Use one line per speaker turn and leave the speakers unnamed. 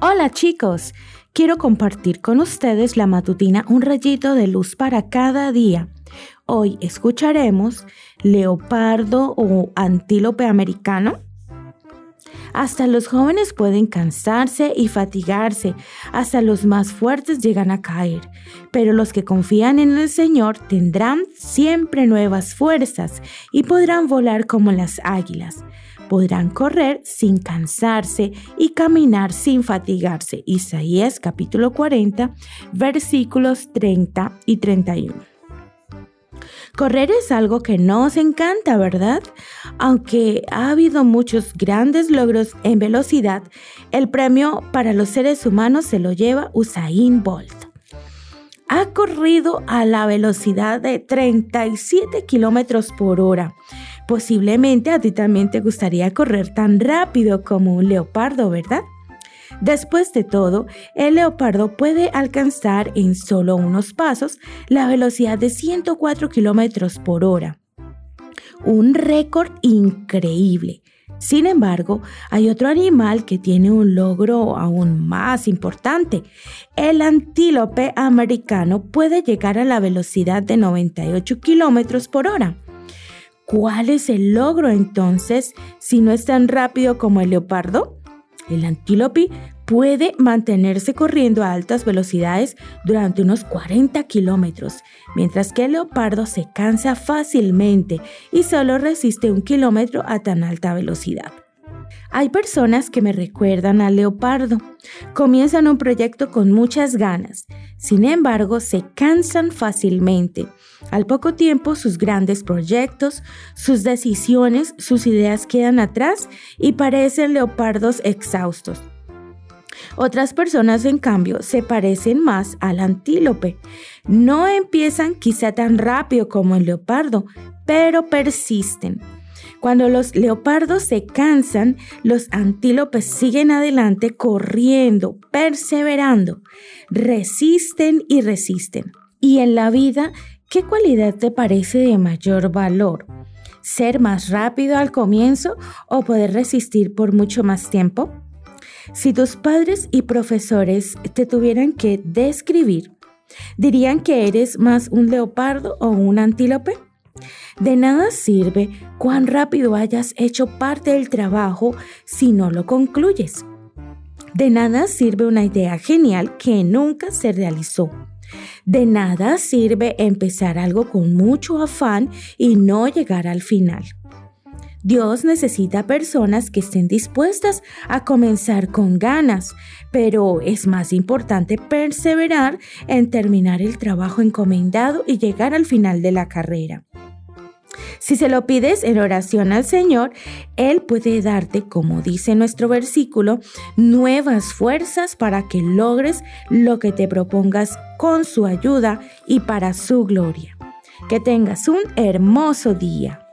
Hola chicos, quiero compartir con ustedes la matutina Un rayito de luz para cada día. Hoy escucharemos leopardo o antílope americano. Hasta los jóvenes pueden cansarse y fatigarse, hasta los más fuertes llegan a caer, pero los que confían en el Señor tendrán siempre nuevas fuerzas y podrán volar como las águilas podrán correr sin cansarse y caminar sin fatigarse. Isaías capítulo 40, versículos 30 y 31. Correr es algo que nos encanta, ¿verdad? Aunque ha habido muchos grandes logros en velocidad, el premio para los seres humanos se lo lleva Usain Bolt. Ha corrido a la velocidad de 37 kilómetros por hora Posiblemente a ti también te gustaría correr tan rápido como un leopardo, ¿verdad? Después de todo, el leopardo puede alcanzar en solo unos pasos la velocidad de 104 kilómetros por hora. Un récord increíble. Sin embargo, hay otro animal que tiene un logro aún más importante. El antílope americano puede llegar a la velocidad de 98 kilómetros por hora. ¿Cuál es el logro entonces si no es tan rápido como el leopardo? El antílope puede mantenerse corriendo a altas velocidades durante unos 40 kilómetros, mientras que el leopardo se cansa fácilmente y solo resiste un kilómetro a tan alta velocidad. Hay personas que me recuerdan al leopardo. Comienzan un proyecto con muchas ganas, sin embargo se cansan fácilmente. Al poco tiempo sus grandes proyectos, sus decisiones, sus ideas quedan atrás y parecen leopardos exhaustos. Otras personas, en cambio, se parecen más al antílope. No empiezan quizá tan rápido como el leopardo, pero persisten. Cuando los leopardos se cansan, los antílopes siguen adelante corriendo, perseverando, resisten y resisten. Y en la vida, ¿qué cualidad te parece de mayor valor? ¿Ser más rápido al comienzo o poder resistir por mucho más tiempo? Si tus padres y profesores te tuvieran que describir, ¿dirían que eres más un leopardo o un antílope? De nada sirve cuán rápido hayas hecho parte del trabajo si no lo concluyes. De nada sirve una idea genial que nunca se realizó. De nada sirve empezar algo con mucho afán y no llegar al final. Dios necesita personas que estén dispuestas a comenzar con ganas, pero es más importante perseverar en terminar el trabajo encomendado y llegar al final de la carrera. Si se lo pides en oración al Señor, Él puede darte, como dice nuestro versículo, nuevas fuerzas para que logres lo que te propongas con su ayuda y para su gloria. Que tengas un hermoso día.